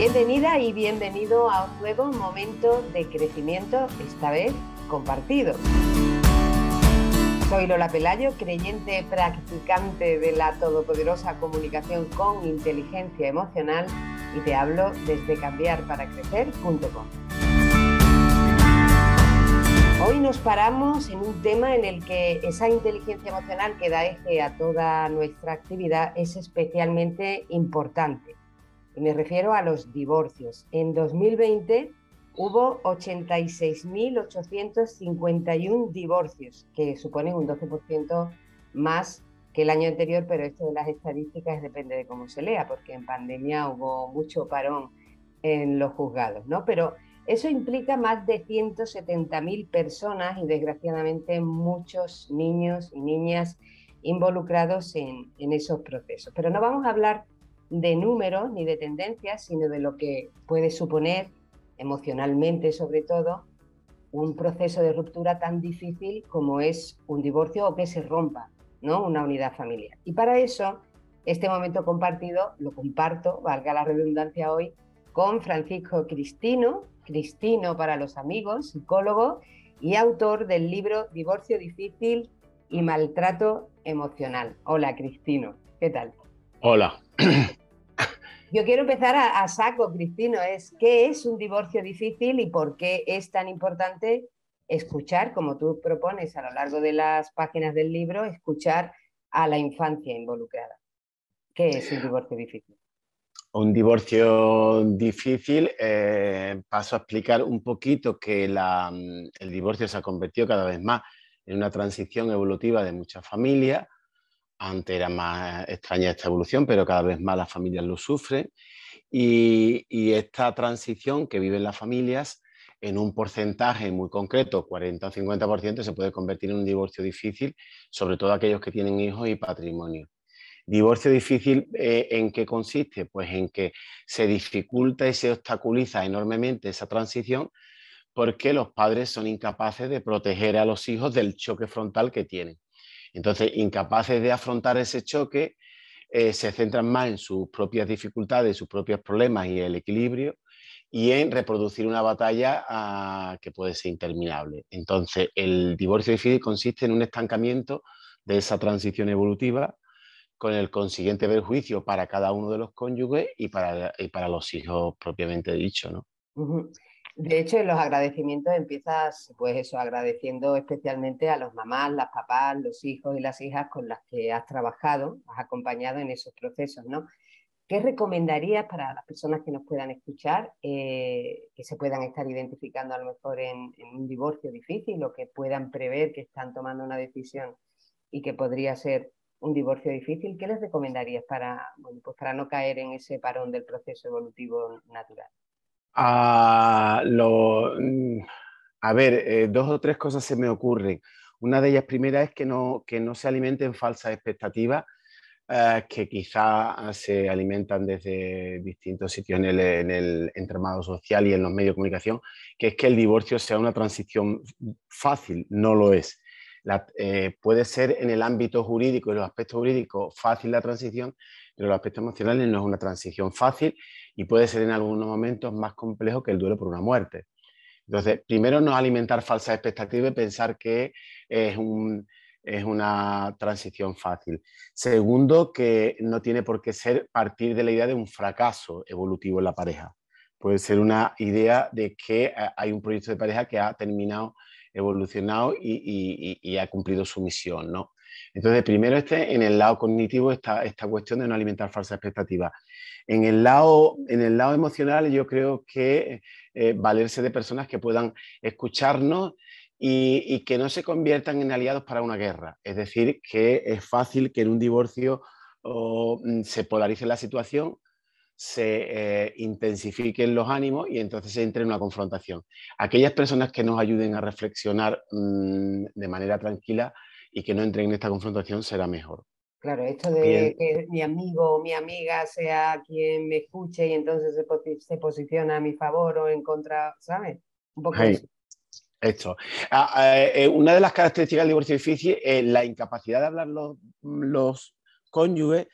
Bienvenida y bienvenido a un nuevo momento de crecimiento, esta vez compartido. Soy Lola Pelayo, creyente practicante de la todopoderosa comunicación con inteligencia emocional y te hablo desde cambiarparacrecer.com. Hoy nos paramos en un tema en el que esa inteligencia emocional que da eje a toda nuestra actividad es especialmente importante y me refiero a los divorcios. En 2020 hubo 86.851 divorcios, que suponen un 12% más que el año anterior, pero esto de las estadísticas depende de cómo se lea, porque en pandemia hubo mucho parón en los juzgados, ¿no? Pero eso implica más de 170.000 personas y desgraciadamente muchos niños y niñas involucrados en, en esos procesos. Pero no vamos a hablar de números ni de tendencias, sino de lo que puede suponer emocionalmente sobre todo un proceso de ruptura tan difícil como es un divorcio o que se rompa ¿no? una unidad familiar. Y para eso, este momento compartido lo comparto, valga la redundancia hoy, con Francisco Cristino, Cristino para los amigos, psicólogo y autor del libro Divorcio difícil y maltrato emocional. Hola Cristino, ¿qué tal? Hola. Yo quiero empezar a, saco, Cristino, es qué es un divorcio difícil y por qué es tan importante escuchar, como tú propones a lo largo de las páginas del libro, escuchar a la infancia involucrada. ¿Qué es un divorcio difícil? Un divorcio difícil, eh, paso a explicar un poquito que el divorcio se ha convertido cada vez más en una transición evolutiva de muchas familias antes era más extraña esta evolución, pero cada vez más las familias lo sufren. Y, esta transición que viven las familias en un porcentaje muy concreto, 40 o 50%, se puede convertir en un divorcio difícil, sobre todo aquellos que tienen hijos y patrimonio. Divorcio difícil, eh, ¿en qué consiste? Pues en que se dificulta y se obstaculiza enormemente esa transición porque los padres son incapaces de proteger a los hijos del choque frontal que tienen. Entonces, incapaces de afrontar ese choque, eh, se centran más en sus propias dificultades, sus propios problemas y el equilibrio, y en reproducir una batalla ah, que puede ser interminable. Entonces, el divorcio difícil consiste en un estancamiento de esa transición evolutiva con el consiguiente perjuicio para cada uno de los cónyuges y para, los hijos propiamente dicho. ¿no? De hecho, en los agradecimientos empiezas, pues eso, agradeciendo especialmente a los mamás, las papás, los hijos y las hijas con las que has trabajado, has acompañado en esos procesos, ¿no? ¿Qué recomendarías para las personas que nos puedan escuchar, eh, que se puedan estar identificando a lo mejor en, un divorcio difícil o que puedan prever que están tomando una decisión y que podría ser un divorcio difícil? ¿Qué les recomendarías para, pues para no caer en ese parón del proceso evolutivo natural? A, lo, mm, a ver, eh, dos o tres cosas se me ocurren. Una de ellas primera es que no, que no se alimenten falsas expectativas eh, que quizá se alimentan desde distintos sitios en el, en el, entramado social y en los medios de comunicación, que es que el divorcio sea una transición fácil, no lo es. Eh, puede ser en el ámbito jurídico y los aspectos jurídicos fácil la transición, pero los aspectos emocionales no es una transición fácil y puede ser en algunos momentos más complejo que el duelo por una muerte. Entonces, primero no alimentar falsas expectativas y pensar que es, un, es una transición fácil. Segundo, que no tiene por qué ser partir de la idea de un fracaso evolutivo en la pareja. Puede ser una idea de que eh, hay un proyecto de pareja que ha terminado, evolucionado y, ha cumplido su misión, ¿no? Entonces, primero este, en el lado cognitivo, esta, esta cuestión de no alimentar falsas expectativas. En el lado, en el lado emocional, yo creo que eh, valerse de personas que puedan escucharnos y, que no se conviertan en aliados para una guerra. Es decir, que es fácil que en un divorcio mm, se polarice la situación, se eh, intensifiquen los ánimos y entonces se entre en una confrontación. Aquellas personas que nos ayuden a reflexionar mm, de manera tranquila y que no entren en esta confrontación será mejor. Claro, esto de que mi amigo o mi amiga sea quien me escuche y entonces se, posiciona a mi favor o en contra, ¿sabes? Un poco Esto. Ah, ah, eh, una de las características del divorcio difícil es la incapacidad de hablar los, los cónyuges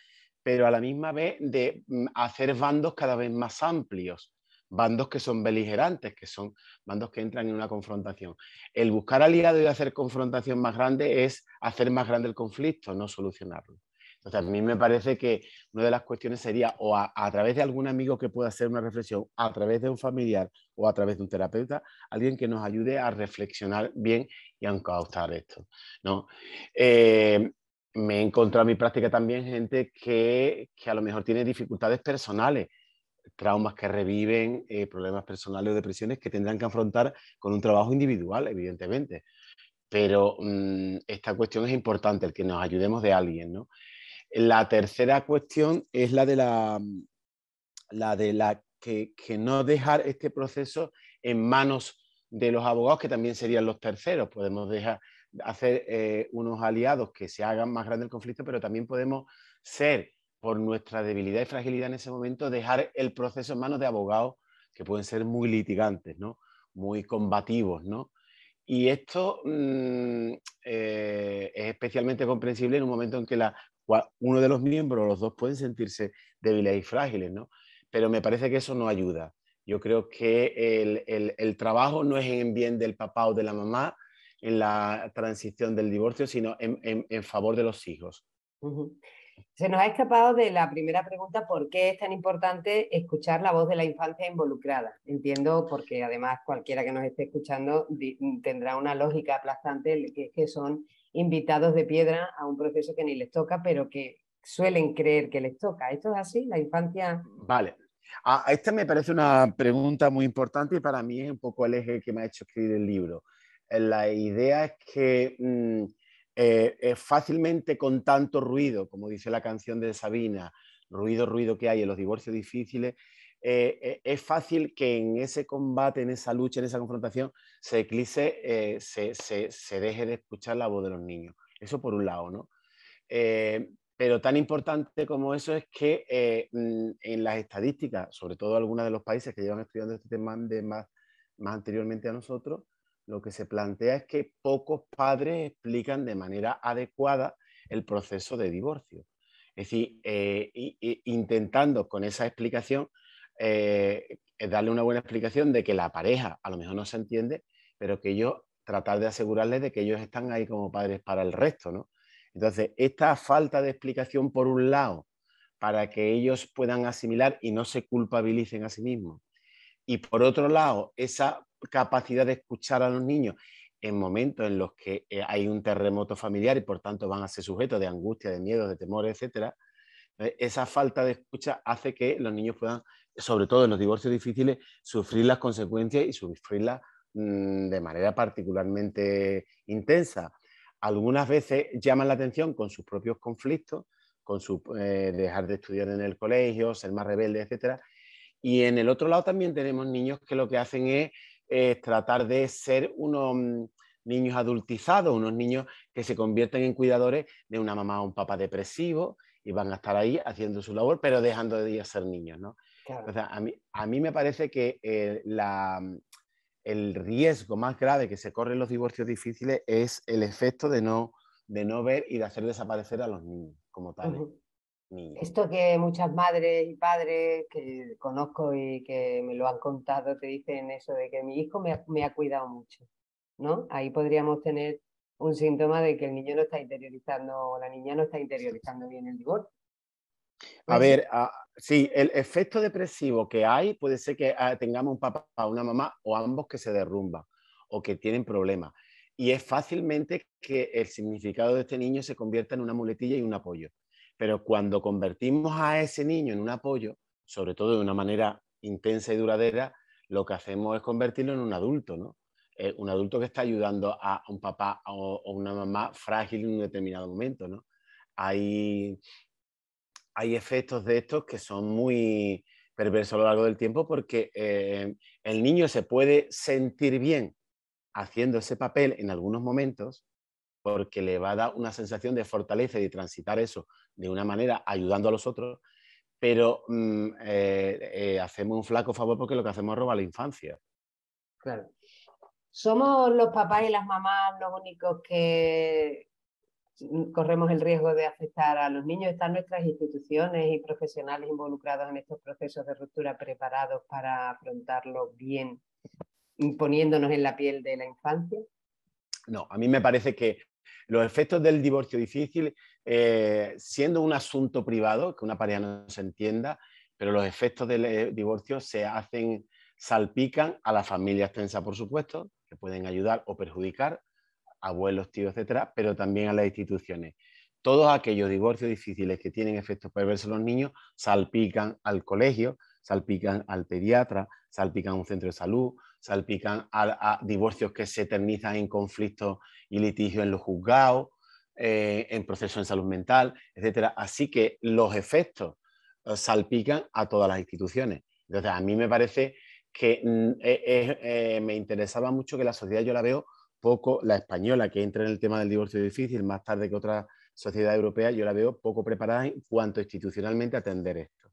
pero a la misma vez de mm, hacer bandos cada vez más amplios, bandos que son beligerantes, que son bandos que entran en una confrontación. El buscar aliados y hacer confrontación más grande es hacer más grande el conflicto, no solucionarlo. Entonces, a mí me parece que una de las cuestiones sería o a, través de algún amigo que pueda hacer una reflexión, a través de un familiar o a través de un terapeuta, alguien que nos ayude a reflexionar bien y a encauzar esto. ¿no? Eh, me he encontrado en mi práctica también gente que, a lo mejor tiene dificultades personales, traumas que reviven, eh, problemas personales o depresiones que tendrán que afrontar con un trabajo individual, evidentemente. Pero mm, esta cuestión es importante, el que nos ayudemos de alguien, ¿no? La tercera cuestión es la de la, la de la que, no dejar este proceso en manos de los abogados, que también serían los terceros. Podemos dejar, hacer eh, unos aliados que se hagan más grande el conflicto, pero también podemos ser, por nuestra debilidad y fragilidad en ese momento, dejar el proceso en manos de abogados que pueden ser muy litigantes, ¿no? muy combativos. ¿no? Y esto mm, eh, es especialmente comprensible en un momento en que la uno de los miembros los dos pueden sentirse débiles y frágiles, ¿no? Pero me parece que eso no ayuda. Yo creo que el, trabajo no es en bien del papá o de la mamá en la transición del divorcio, sino en, favor de los hijos. Se nos ha escapado de la primera pregunta, ¿por qué es tan importante escuchar la voz de la infancia involucrada? Entiendo porque además cualquiera que nos esté escuchando tendrá una lógica aplastante, que es que son invitados de piedra a un proceso que ni les toca, pero que suelen creer que les toca. ¿Esto es así? ¿La infancia? Vale. A, esta me parece una pregunta muy importante y para mí es un poco el eje que me ha hecho escribir el libro. Eh, la idea es que mm, eh, fácilmente con tanto ruido, como dice la canción de Sabina, ruido, ruido que hay en los divorcios difíciles, eh, eh, es fácil que en ese combate, en esa lucha, en esa confrontación, se eclipse, eh, se, deje de escuchar la voz de los niños. Eso por un lado, ¿no? pero tan importante como eso es que mm, en las estadísticas, sobre todo algunos de los países que llevan estudiando este tema de más, más anteriormente a nosotros, lo que se plantea es que pocos padres explican de manera adecuada el proceso de divorcio. Es decir, intentando con esa explicación eh, darle una buena explicación de que la pareja a lo mejor no se entiende, pero que ellos tratar de asegurarles de que ellos están ahí como padres para el resto, ¿no? Entonces, esta falta de explicación por un lado, para que ellos puedan asimilar y no se culpabilicen a sí mismos, y por otro lado, esa capacidad de escuchar a los niños en momentos en los que eh, hay un terremoto familiar y por tanto van a ser sujetos de angustia, de miedo, de temor, etcétera, eh, esa falta de escucha hace que los niños puedan sobre todo en los divorcios difíciles, sufrir las consecuencias y sufrirlas mm, de manera particularmente intensa. Algunas veces llaman la atención con sus propios conflictos, con su eh, dejar de estudiar en el colegio, ser más rebelde, etc. Y en el otro lado también tenemos niños que lo que hacen es tratar de ser unos mm, niños adultizados, unos niños que se convierten en cuidadores de una mamá o un papá depresivo y van a estar ahí haciendo su labor, pero dejando de ser niños. ¿no? a, mí, a mí me parece que eh, mm, el riesgo más grave que se corre en los divorcios difíciles es el efecto de no, de no ver y de hacer desaparecer a los niños como tal. Esto que muchas madres y padres que conozco y que me lo han contado te dicen eso de que mi hijo me ha, me ha cuidado mucho, ¿no? Ahí podríamos tener un síntoma de que el niño no está interiorizando o la niña no está interiorizando bien el divorcio. A ver, ah, sí, el efecto depresivo que hay puede ser que ah, tengamos un papá o una mamá o ambos que se derrumban o que tienen problemas. Y es fácilmente que el significado de este niño se convierta en una muletilla y un apoyo. Pero cuando convertimos a ese niño en un apoyo, sobre todo de una manera intensa y duradera, lo que hacemos es convertirlo en un adulto, ¿no? Eh, un adulto que está ayudando a un papá o, una mamá frágil en un determinado momento, ¿no? Hay hay efectos de estos que son muy perversos a lo largo del tiempo porque eh, el niño se puede sentir bien haciendo ese papel en algunos momentos porque le va a dar una sensación de fortaleza y de transitar eso de una manera ayudando a los otros, pero mm, eh, eh, hacemos un flaco favor porque lo que hacemos es robar la infancia. Claro. ¿Somos los papás y las mamás los únicos que corremos el riesgo de afectar a los niños. ¿Están nuestras instituciones y profesionales involucrados en estos procesos de ruptura preparados para afrontarlo bien, poniéndonos en la piel de la infancia? No, a mí me parece que los efectos del divorcio difícil, eh, siendo un asunto privado, que una pareja no se entienda, pero los efectos del eh, divorcio se hacen, salpican a la familia extensa, por supuesto, que pueden ayudar o perjudicar, abuelos, tíos, etcétera, pero también a las instituciones. Todos aquellos divorcios difíciles que tienen efectos perversos en los niños salpican al colegio, salpican al pediatra, salpican a un centro de salud, salpican a, divorcios que se eternizan en conflictos y litigios en los juzgados, eh, en procesos en salud mental, etcétera. Así que los efectos eh, salpican a todas las instituciones. Entonces, a mí me parece que mm, eh, me interesaba mucho que la sociedad yo la veo poco, la española, que entra en el tema del divorcio difícil más tarde que otra sociedad europea, yo la veo poco preparada en cuanto institucionalmente a atender esto.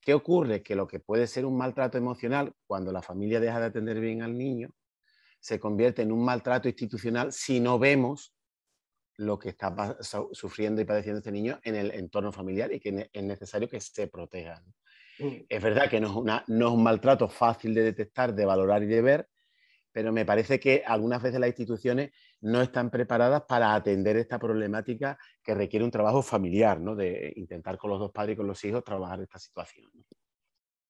¿Qué ocurre? Que lo que puede ser un maltrato emocional cuando la familia deja de atender bien al niño, se convierte en un maltrato institucional si no vemos lo que está sufriendo y padeciendo este niño en el entorno familiar y que es necesario que se proteja. Mm. Es verdad que no es, no es un maltrato fácil de detectar, de valorar y de ver, pero me parece que algunas veces las instituciones no están preparadas para atender esta problemática que requiere un trabajo familiar, ¿no? de intentar con los dos padres y con los hijos trabajar esta situación.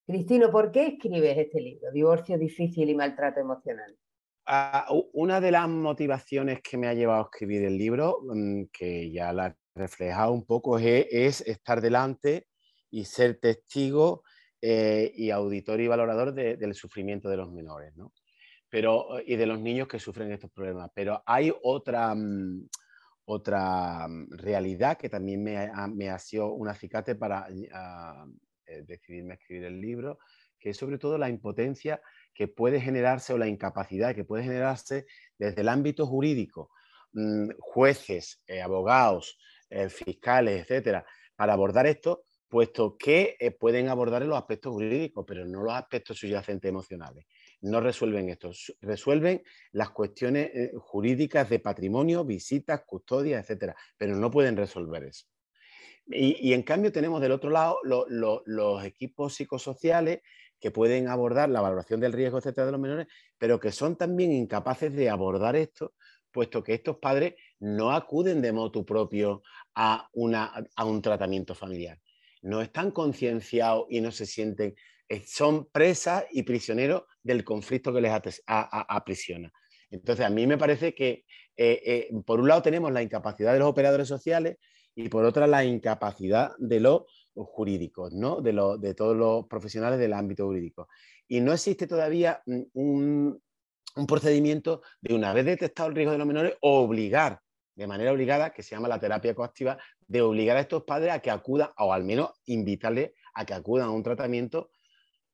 Cristino, ¿por qué escribes este libro, Divorcio difícil y maltrato emocional? Ah, una de las motivaciones que me ha llevado a escribir el libro, mm, que ya la he reflejado un poco, es, estar delante y ser testigo eh, y auditor y valorador del sufrimiento de los menores. ¿no? Pero, y de los niños que sufren estos problemas. Pero hay otra, mm, otra mm, realidad que también me me ha sido un acicate para ah, eh, decidirme a escribir el libro, que es sobre todo la impotencia que puede generarse o la incapacidad que puede generarse desde el ámbito jurídico, mm, jueces, eh, abogados, eh, fiscales, etcétera, para abordar esto, puesto que pueden abordar los aspectos jurídicos, pero no los aspectos subyacentes emocionales no resuelven esto, resuelven las cuestiones eh, jurídicas de patrimonio, visitas, custodias, etcétera, pero no pueden resolver eso. Y, en cambio tenemos del otro lado los equipos psicosociales que pueden abordar la valoración del riesgo, etcétera, de los menores, pero que son también incapaces de abordar esto, puesto que estos padres no acuden de modo propio a, una, a un tratamiento familiar. No están concienciados y no se sienten son presas y prisioneros del conflicto que les aprisiona. Entonces, a mí me parece que, eh, eh, por un lado, tenemos la incapacidad de los operadores sociales y por otra, la incapacidad de los jurídicos, ¿no? de, de todos los profesionales del ámbito jurídico. Y no existe todavía un, un procedimiento de, una vez detectado el riesgo de los menores, obligar de manera obligada, que se llama la terapia coactiva, de obligar a estos padres a que acudan, o al menos invitarles a que acudan a un tratamiento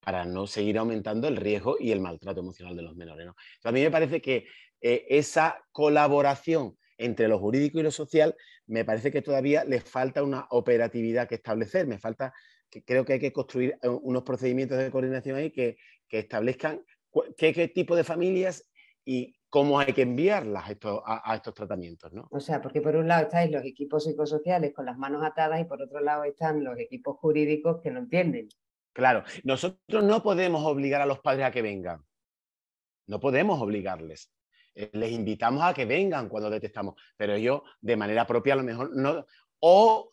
para no seguir aumentando el riesgo y el maltrato emocional de los menores. a mí me parece que eh, esa colaboración entre lo jurídico y lo social, me parece que todavía le falta una operatividad que establecer, me falta, que creo que hay que construir eh, unos procedimientos de coordinación ahí que, establezcan qué, tipo de familias y cómo hay que enviarlas a, a, estos tratamientos. ¿no? O sea, porque por un lado estáis los equipos psicosociales con las manos atadas y por otro lado están los equipos jurídicos que no entienden. Claro, nosotros no podemos obligar a los padres a que vengan. No podemos obligarles. Eh, les invitamos a que vengan cuando detectamos, pero ellos de manera propia a lo mejor no, o,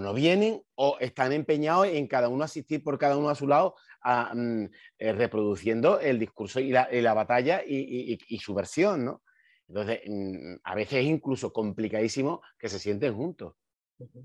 no vienen o están empeñados en cada uno asistir por cada uno a su lado, mm, eh, reproduciendo el discurso y la, batalla y, su versión, ¿no? Entonces, mm, a veces es incluso complicadísimo que se sienten juntos,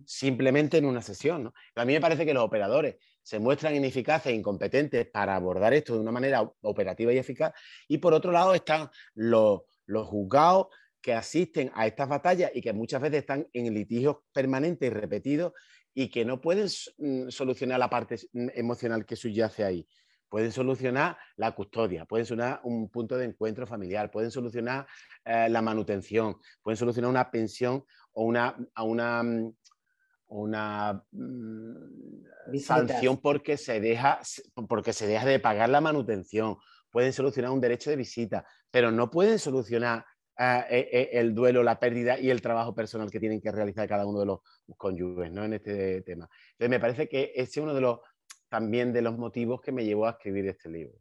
simplemente en una sesión, ¿no? a mí me parece que los operadores se muestran ineficaces e incompetentes para abordar esto de una manera operativa y eficaz. Y por otro lado están los, juzgados que asisten a estas batallas y que muchas veces están en litigios permanentes y repetidos y que no pueden mm, solucionar la parte mm, emocional que subyace ahí. Pueden solucionar la custodia, pueden solucionar un punto de encuentro familiar, pueden solucionar eh, la manutención, pueden solucionar una pensión o una, a una mm, una mm, sanción porque se, deja, porque se deja de pagar la manutención, pueden solucionar un derecho de visita, pero no pueden solucionar eh, eh, el duelo, la pérdida y el trabajo personal que tienen que realizar cada uno de los cónyuges ¿no? en este tema. Entonces, me parece que ese es uno de los también de los motivos que me llevó a escribir este libro.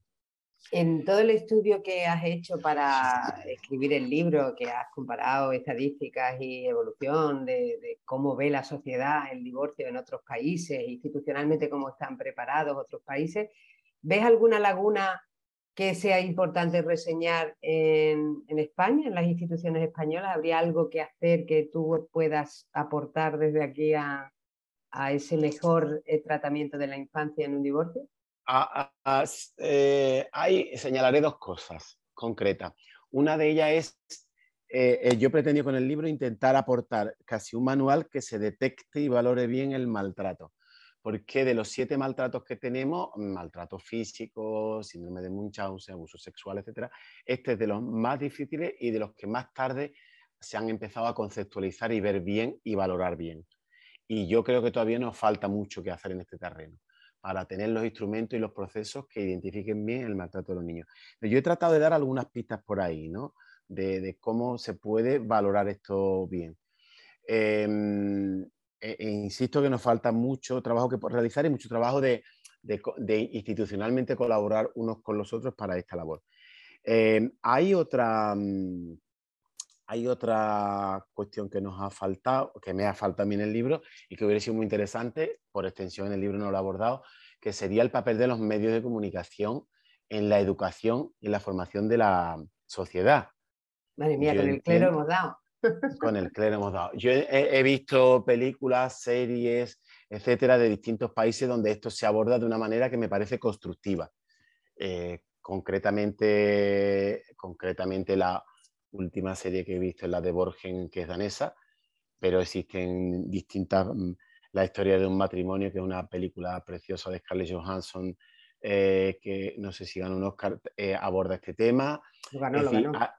En todo el estudio que has hecho para escribir el libro, que has comparado estadísticas y evolución de, cómo ve la sociedad el divorcio en otros países, institucionalmente cómo están preparados otros países, ¿ves alguna laguna que sea importante reseñar en, España, en las instituciones españolas? ¿Habría algo que hacer que tú puedas aportar desde aquí a, ese mejor eh, tratamiento de la infancia en un divorcio? Eh, ahí señalaré dos cosas concretas. Una de ellas es, eh, yo pretendí con el libro intentar aportar casi un manual que se detecte y valore bien el maltrato porque de los siete maltratos que tenemos, maltrato físico, síndrome de Munchausen, abuso sexual, etc., este es de los más difíciles y de los que más tarde se han empezado a conceptualizar y ver bien y valorar bien. Y yo creo que todavía nos falta mucho que hacer en este terreno para tener los instrumentos y los procesos que identifiquen bien el maltrato de los niños. Yo he tratado de dar algunas pistas por ahí, ¿no? De, cómo se puede valorar esto bien. Em, e, e insisto que nos falta mucho trabajo que realizar y mucho trabajo de, institucionalmente colaborar unos con los otros para esta labor. Em, hay, otra, mm, hay otra cuestión que nos ha faltado, que me ha faltado a mí en el libro y que hubiera sido muy interesante, por extensión en el libro no lo he abordado, que sería el papel de los medios de comunicación en la educación y la formación de la sociedad. Madre mía, con el clero hemos dado. Con el clero hemos dado. Yo he, visto películas, series, etcétera, de distintos países donde esto se aborda de una manera que me parece constructiva. Eh, concretamente, concretamente, la última serie que he visto es la de Borgen, que es danesa, pero existen distintas. Mm, la historia de un matrimonio, que es una película preciosa de Scarlett Johansson, eh, que no sé si ganó un Oscar, eh, aborda este tema. Lo ganó, lo ganó. Ah,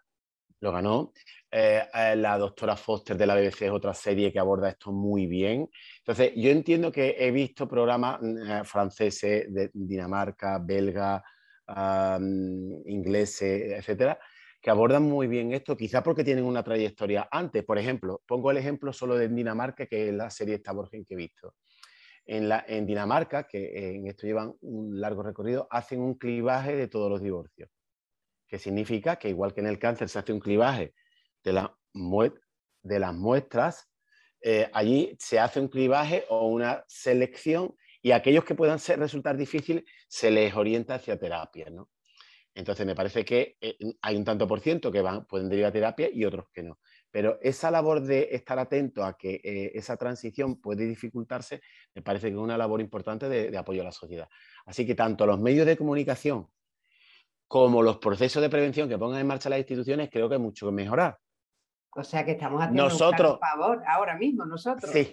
lo ganó. Eh, eh, la doctora Foster de la BBC es otra serie que aborda esto muy bien. Entonces, yo entiendo que he visto programas mm, franceses de Dinamarca, belga, ingleses, etcétera, que abordan muy bien esto, quizás porque tienen una trayectoria antes. Por ejemplo, pongo el ejemplo solo de Dinamarca, que es la serie esta Borgen que he visto. En, la, en Dinamarca, que en esto llevan un largo recorrido, hacen un clivaje de todos los divorcios que significa que igual que en el cáncer se hace un clivaje de, la de las muestras, eh, allí se hace un clivaje o una selección y aquellos que puedan ser, resultar difíciles se les orienta hacia terapia. ¿no? Entonces me parece que eh, hay un tanto por ciento que van, pueden derivar a terapia y otros que no. Pero esa labor de estar atento a que eh, esa transición puede dificultarse, me parece que es una labor importante de apoyo a la sociedad. Así que tanto los medios de comunicación como los procesos de prevención que pongan en marcha las instituciones, creo que hay mucho que mejorar. O sea que estamos haciendo nosotros, un favor ahora mismo, nosotros. Sí,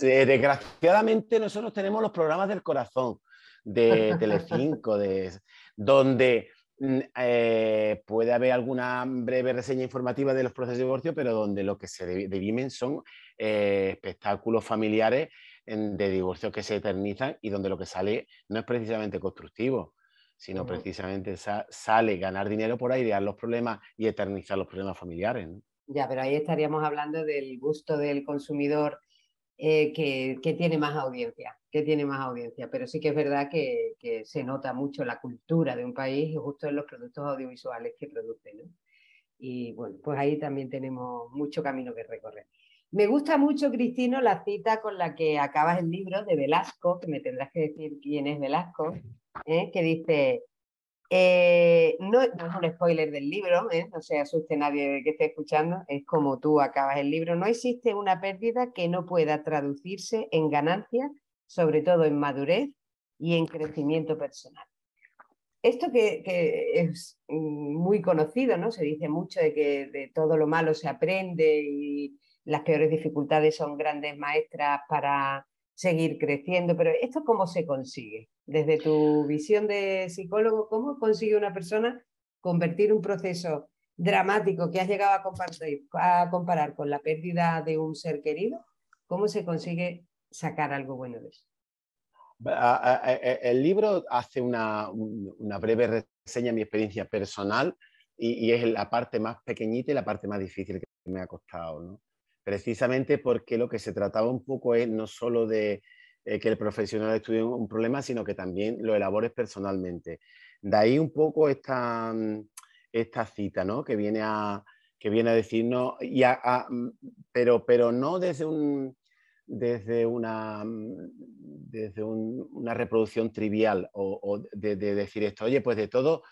desgraciadamente nosotros tenemos los programas del corazón de Telecinco, de, donde eh, puede haber alguna breve reseña informativa de los procesos de divorcio, pero donde lo que se dirimen son eh, espectáculos familiares de divorcio que se eternizan y donde lo que sale no es precisamente constructivo sino precisamente sale ganar dinero por airear los problemas y eternizar los problemas familiares. Ya, pero ahí estaríamos hablando del gusto del consumidor eh, que, tiene más audiencia, que tiene más audiencia. Pero sí que es verdad que, se nota mucho la cultura de un país justo en los productos audiovisuales que produce. Y bueno, pues ahí también tenemos mucho camino que recorrer. Me gusta mucho, Cristino, la cita con la que acabas el libro de Velasco, que me tendrás que decir quién es Velasco, ¿eh? que dice, eh, no, es un spoiler del libro, ¿eh? no se asuste nadie que esté escuchando, es como tú acabas el libro, no existe una pérdida que no pueda traducirse en ganancia, sobre todo en madurez y en crecimiento personal. Esto que, es muy conocido, ¿no? Se dice mucho de que de todo lo malo se aprende y las peores dificultades son grandes maestras para seguir creciendo, pero ¿esto cómo se consigue? Desde tu visión de psicólogo, ¿cómo consigue una persona convertir un proceso dramático que has llegado a, a comparar con la pérdida de un ser querido? ¿Cómo se consigue sacar algo bueno de eso? El libro hace una, una breve reseña de mi experiencia personal y, es la parte más pequeñita y la parte más difícil que me ha costado. Precisamente porque lo que se trataba un poco es no solo de eh, que el profesional estudie un problema, sino que también lo elabores personalmente. De ahí un poco esta, mm, esta cita, ¿no? Que viene a, que viene a decirnos, y mm, pero, pero no desde, un, desde, una, mm, desde una reproducción trivial o, de, decir esto, oye, pues de todo,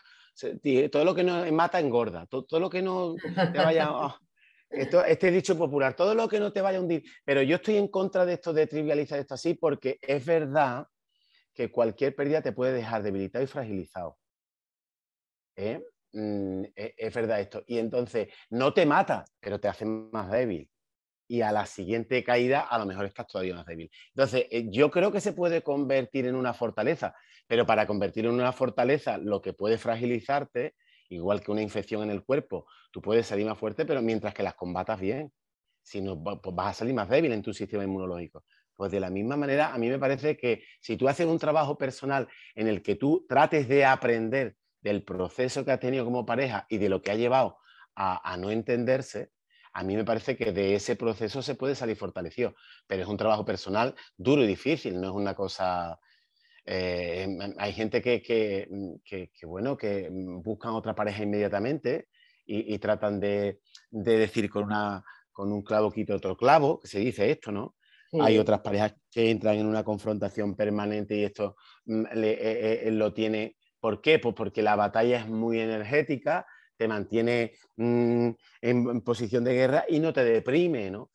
todo lo que no mata engorda, todo, lo que no te vaya... esto, este dicho popular, todo lo que no te vaya a hundir. Pero yo estoy en contra de esto, de trivializar esto así, porque es verdad que cualquier pérdida te puede dejar debilitado y fragilizado. ¿Eh? Mm, e, es, verdad esto. Y entonces no te mata, pero te hace más débil. Y a la siguiente caída a lo mejor estás todavía más débil. Entonces, eh, yo creo que se puede convertir en una fortaleza, pero para convertir en una fortaleza lo que puede fragilizarte, igual que una infección en el cuerpo, tú puedes salir más fuerte, pero mientras que las combatas bien, si no, pues vas a salir más débil en tu sistema inmunológico. Pues de la misma manera, a mí me parece que si tú haces un trabajo personal en el que tú trates de aprender del proceso que ha tenido como pareja y de lo que ha llevado a, no entenderse, a mí me parece que de ese proceso se puede salir fortalecido, pero es un trabajo personal duro y difícil, no es una cosa... Eh, hay gente que, que, bueno, que buscan otra pareja inmediatamente y, tratan de, decir con, una, con un clavo quito otro clavo, que se dice esto, ¿no? Hay otras parejas que entran en una confrontación permanente y esto mm, eh, eh, lo tiene ¿Por qué? Pues porque la batalla es muy energética, te mantiene mm, en, posición de guerra y no te deprime, ¿no?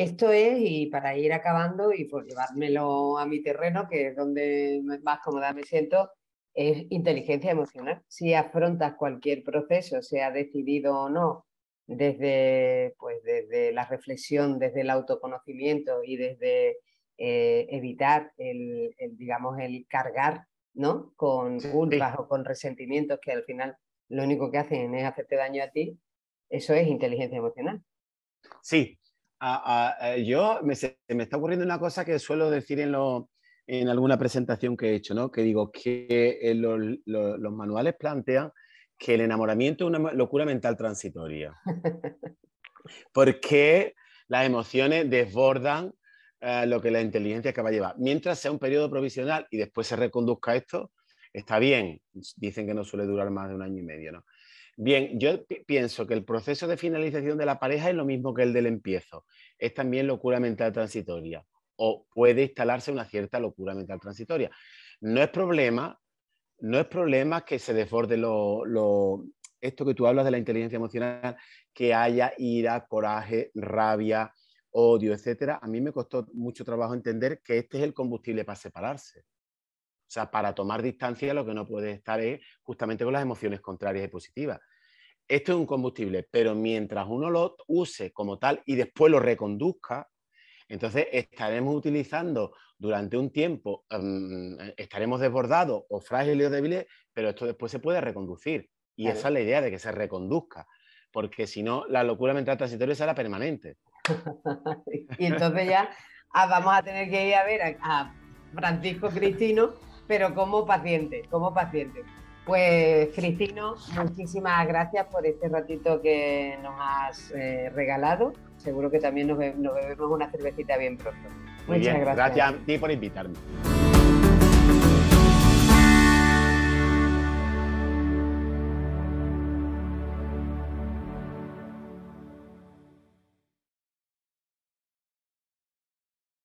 Esto es, y para ir acabando y por llevármelo a mi terreno, que es donde más cómoda me siento, es inteligencia emocional. Si afrontas cualquier proceso, sea decidido o no, desde, pues, desde la reflexión, desde el autoconocimiento y desde eh, evitar el, digamos, el cargar ¿no? Con culpas o con resentimientos que al final lo único que hacen es hacerte daño a ti, eso es inteligencia emocional. Sí, yo me, se me está ocurriendo una cosa que suelo decir en, en alguna presentación que he hecho, ¿no? Que digo que eh, los manuales plantean que el enamoramiento es una locura mental transitoria. Porque las emociones desbordan eh, lo que la inteligencia acaba de llevar. Mientras sea un periodo provisional y después se reconduzca esto, está bien. Dicen que no suele durar más de un año y medio, ¿no? Bien, yo pienso que el proceso de finalización de la pareja es lo mismo que el del empiezo. Es también locura mental transitoria o puede instalarse una cierta locura mental transitoria. No es problema, no es problema que se desborde lo, esto que tú hablas de la inteligencia emocional, que haya ira, coraje, rabia, odio, etcétera, a mí me costó mucho trabajo entender que este es el combustible para separarse. O sea, para tomar distancia lo que no puede estar es justamente con las emociones contrarias y positivas. Esto es un combustible, pero mientras uno lo use como tal y después lo reconduzca, entonces estaremos utilizando durante un tiempo, em, estaremos desbordados o frágiles o débiles, pero esto después se puede reconducir. Y esa es la idea de que se reconduzca, porque si no, la locura mental transitoria será permanente. y entonces ya ah, vamos a tener que ir a ver a, Francisco Cristino, pero como paciente, como paciente. Pues Cristino, muchísimas gracias por este ratito que nos has eh, regalado. Seguro que también nos, bebemos una cervecita bien pronto. Muchas gracias. Gracias a ti por invitarme.